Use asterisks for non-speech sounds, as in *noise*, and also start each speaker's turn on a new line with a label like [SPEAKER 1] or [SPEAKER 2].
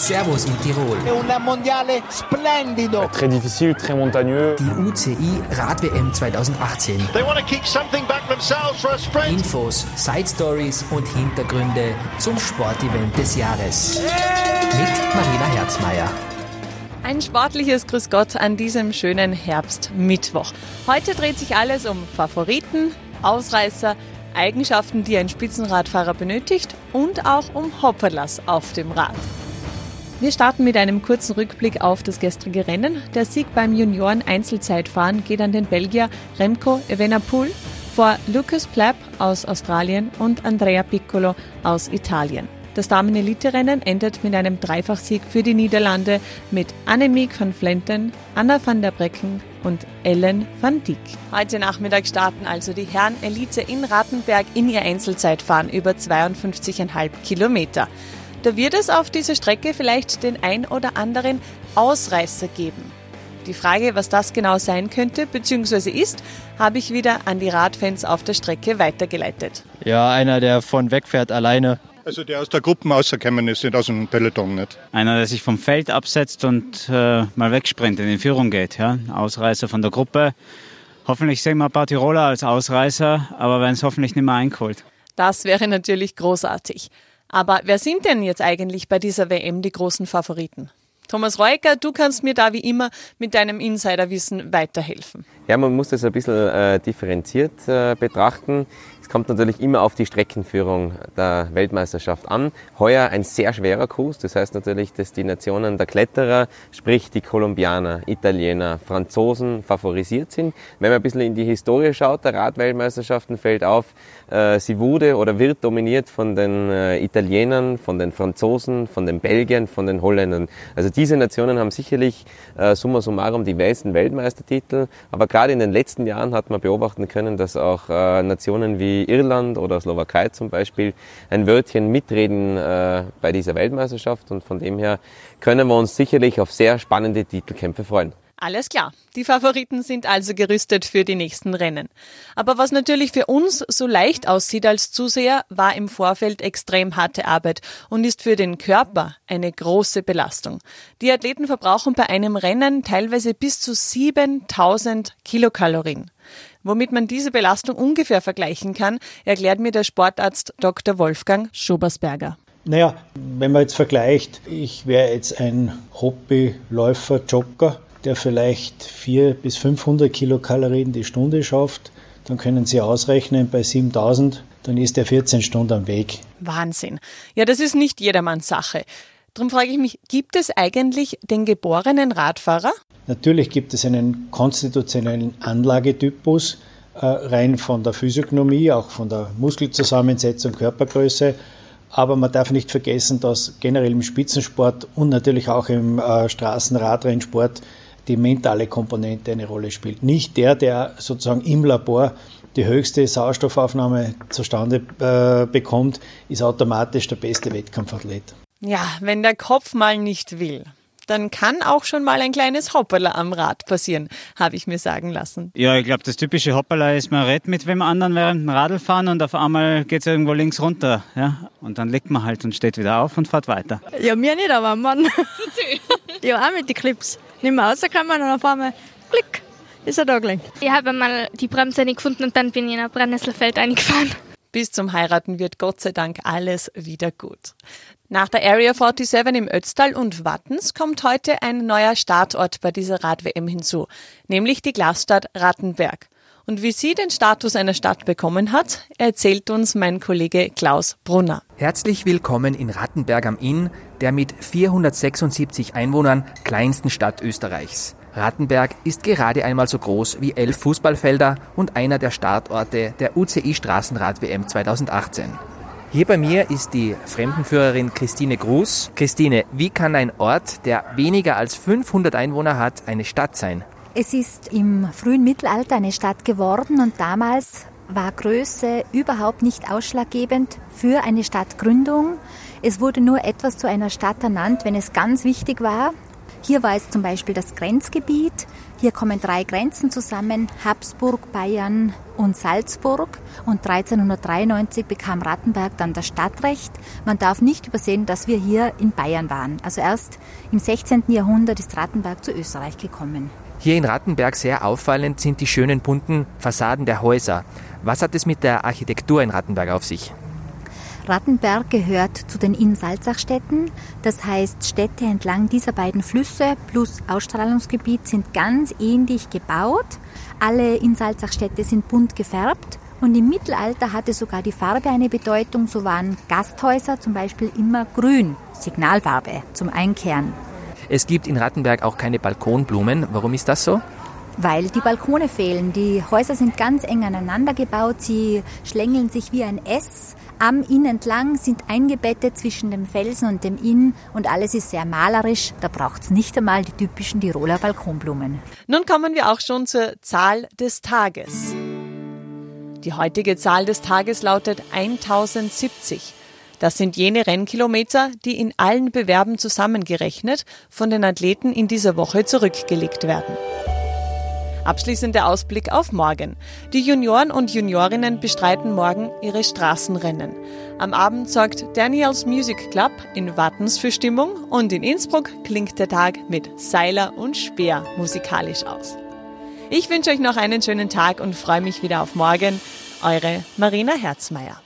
[SPEAKER 1] Servus in Tirol.
[SPEAKER 2] Un mondiale splendido.
[SPEAKER 3] Très difficile, très montagneux.
[SPEAKER 1] Die UCI Rad-WM 2018.
[SPEAKER 4] They want to kick something back themselves for a sprint.
[SPEAKER 1] Infos, Side Stories und Hintergründe zum Sportevent des Jahres. Mit Marina Herzmeier.
[SPEAKER 5] Ein sportliches Grüß Gott an diesem schönen Herbstmittwoch. Heute dreht sich alles um Favoriten, Ausreißer, Eigenschaften, die ein Spitzenradfahrer benötigt und auch um Hopperlass auf dem Rad. Wir starten mit einem kurzen Rückblick auf das gestrige Rennen. Der Sieg beim Junioren-Einzelzeitfahren geht an den Belgier Remco Evenepoel vor Lucas Plapp aus Australien und Andrea Piccolo aus Italien. Das Damen-Elite-Rennen endet mit einem Dreifachsieg für die Niederlande mit Annemiek van Vlenten, Anna van der Brecken und Ellen van Dijk. Heute Nachmittag starten also die Herren Elite in Rattenberg in ihr Einzelzeitfahren über 52,5 Kilometer. Da wird es auf dieser Strecke vielleicht den ein oder anderen Ausreißer geben. Die Frage, was das genau sein könnte bzw. ist, habe ich wieder an die Radfans auf der Strecke weitergeleitet.
[SPEAKER 6] Ja, einer, der von wegfährt alleine.
[SPEAKER 7] Also der aus der Gruppe rausgekommen ist, nicht aus dem Peloton nicht.
[SPEAKER 8] Einer, der sich vom Feld absetzt und äh, mal wegsprintet, in Führung geht. Ja? Ausreißer von der Gruppe. Hoffentlich sehen wir ein paar Tiroler als Ausreißer, aber werden es hoffentlich nicht mehr eingeholt.
[SPEAKER 5] Das wäre natürlich großartig. Aber wer sind denn jetzt eigentlich bei dieser WM die großen Favoriten? Thomas Reuker, du kannst mir da wie immer mit deinem Insiderwissen weiterhelfen.
[SPEAKER 9] Ja, man muss das ein bisschen äh, differenziert äh, betrachten. Kommt natürlich immer auf die Streckenführung der Weltmeisterschaft an. Heuer ein sehr schwerer Kurs, das heißt natürlich, dass die Nationen der Kletterer, sprich die Kolumbianer, Italiener, Franzosen favorisiert sind. Wenn man ein bisschen in die Historie schaut, der Radweltmeisterschaften fällt auf, äh, sie wurde oder wird dominiert von den äh, Italienern, von den Franzosen, von den Belgiern, von den Holländern. Also diese Nationen haben sicherlich äh, summa summarum die meisten Weltmeistertitel, aber gerade in den letzten Jahren hat man beobachten können, dass auch Nationen wie Irland oder Slowakei zum Beispiel ein Wörtchen mitreden äh, bei dieser Weltmeisterschaft und von dem her können wir uns sicherlich auf sehr spannende Titelkämpfe freuen.
[SPEAKER 5] Alles klar. Die Favoriten sind also gerüstet für die nächsten Rennen. Aber was natürlich für uns so leicht aussieht als Zuseher, war im Vorfeld extrem harte Arbeit und ist für den Körper eine große Belastung. Die Athleten verbrauchen bei einem Rennen teilweise bis zu 7000 Kilokalorien. Womit man diese Belastung ungefähr vergleichen kann, erklärt mir der Sportarzt Dr. Wolfgang Schobersberger.
[SPEAKER 10] Naja, wenn man jetzt vergleicht, ich wäre jetzt ein Hobbyläufer, Jogger, der vielleicht 400 bis 500 Kilokalorien die Stunde schafft, dann können Sie ausrechnen, bei 7000, dann ist er 14 Stunden am Weg.
[SPEAKER 5] Wahnsinn. Ja, das ist nicht jedermanns Sache. Darum frage ich mich, gibt es eigentlich den geborenen Radfahrer?
[SPEAKER 10] Natürlich gibt es einen konstitutionellen Anlagetypus, äh, rein von der Physiognomie, auch von der Muskelzusammensetzung, Körpergröße. Aber man darf nicht vergessen, dass generell im Spitzensport und natürlich auch im äh, Straßenradrennsport die mentale Komponente eine Rolle spielt. Nicht der, der sozusagen im Labor die höchste Sauerstoffaufnahme zustande äh, bekommt, ist automatisch der beste Wettkampfathlet.
[SPEAKER 5] Ja, wenn der Kopf mal nicht will dann kann auch schon mal ein kleines Hopperler am Rad passieren, habe ich mir sagen lassen.
[SPEAKER 8] Ja, ich glaube, das typische Hopperler ist, man redet mit wem anderen während dem Radlfahren und auf einmal geht es irgendwo links runter. Ja? Und dann legt man halt und steht wieder auf und fährt weiter.
[SPEAKER 11] Ja, mir nicht, aber Mann. *laughs* ja, auch mit den Clips. Nicht mehr rausgekommen und auf einmal klick, ist er da gelegen.
[SPEAKER 12] Ich habe mal die Bremse nicht gefunden und dann bin ich in ein Brennnesselfeld eingefahren.
[SPEAKER 5] Bis zum Heiraten wird Gott sei Dank alles wieder gut. Nach der Area 47 im Ötztal und Wattens kommt heute ein neuer Startort bei dieser Rad-WM hinzu, nämlich die Glasstadt Rattenberg. Und wie sie den Status einer Stadt bekommen hat, erzählt uns mein Kollege Klaus Brunner.
[SPEAKER 1] Herzlich willkommen in Rattenberg am Inn, der mit 476 Einwohnern kleinsten Stadt Österreichs. Rattenberg ist gerade einmal so groß wie elf Fußballfelder und einer der Startorte der UCI Straßenrad-WM 2018. Hier bei mir ist die Fremdenführerin Christine Gruß. Christine, wie kann ein Ort, der weniger als 500 Einwohner hat, eine Stadt sein?
[SPEAKER 13] Es ist im frühen Mittelalter eine Stadt geworden und damals war Größe überhaupt nicht ausschlaggebend für eine Stadtgründung. Es wurde nur etwas zu einer Stadt ernannt, wenn es ganz wichtig war. Hier war es zum Beispiel das Grenzgebiet. Hier kommen drei Grenzen zusammen, Habsburg, Bayern und Salzburg und 1393 bekam Rattenberg dann das Stadtrecht. Man darf nicht übersehen, dass wir hier in Bayern waren. Also erst im 16. Jahrhundert ist Rattenberg zu Österreich gekommen.
[SPEAKER 1] Hier in Rattenberg sehr auffallend sind die schönen bunten Fassaden der Häuser. Was hat es mit der Architektur in Rattenberg auf sich?
[SPEAKER 13] Rattenberg gehört zu den Inn-Salzach-Städten. Das heißt, Städte entlang dieser beiden Flüsse plus Ausstrahlungsgebiet sind ganz ähnlich gebaut. Alle Inn-Salzach-Städte sind bunt gefärbt. Und im Mittelalter hatte sogar die Farbe eine Bedeutung. So waren Gasthäuser zum Beispiel immer grün, Signalfarbe zum Einkehren.
[SPEAKER 1] Es gibt in Rattenberg auch keine Balkonblumen. Warum ist das so?
[SPEAKER 13] Weil die Balkone fehlen. Die Häuser sind ganz eng aneinander gebaut. Sie schlängeln sich wie ein S am Inn entlang, sind eingebettet zwischen dem Felsen und dem Inn und alles ist sehr malerisch. Da braucht es nicht einmal die typischen Tiroler Balkonblumen.
[SPEAKER 5] Nun kommen wir auch schon zur Zahl des Tages. Die heutige Zahl des Tages lautet 1070. Das sind jene Rennkilometer, die in allen Bewerben zusammengerechnet von den Athleten in dieser Woche zurückgelegt werden. Abschließender Ausblick auf morgen. Die Junioren und Juniorinnen bestreiten morgen ihre Straßenrennen. Am Abend sorgt Daniels Music Club in Wattens für Stimmung und in Innsbruck klingt der Tag mit Seiler und Speer musikalisch aus. Ich wünsche euch noch einen schönen Tag und freue mich wieder auf morgen. Eure Marina Herzmeier.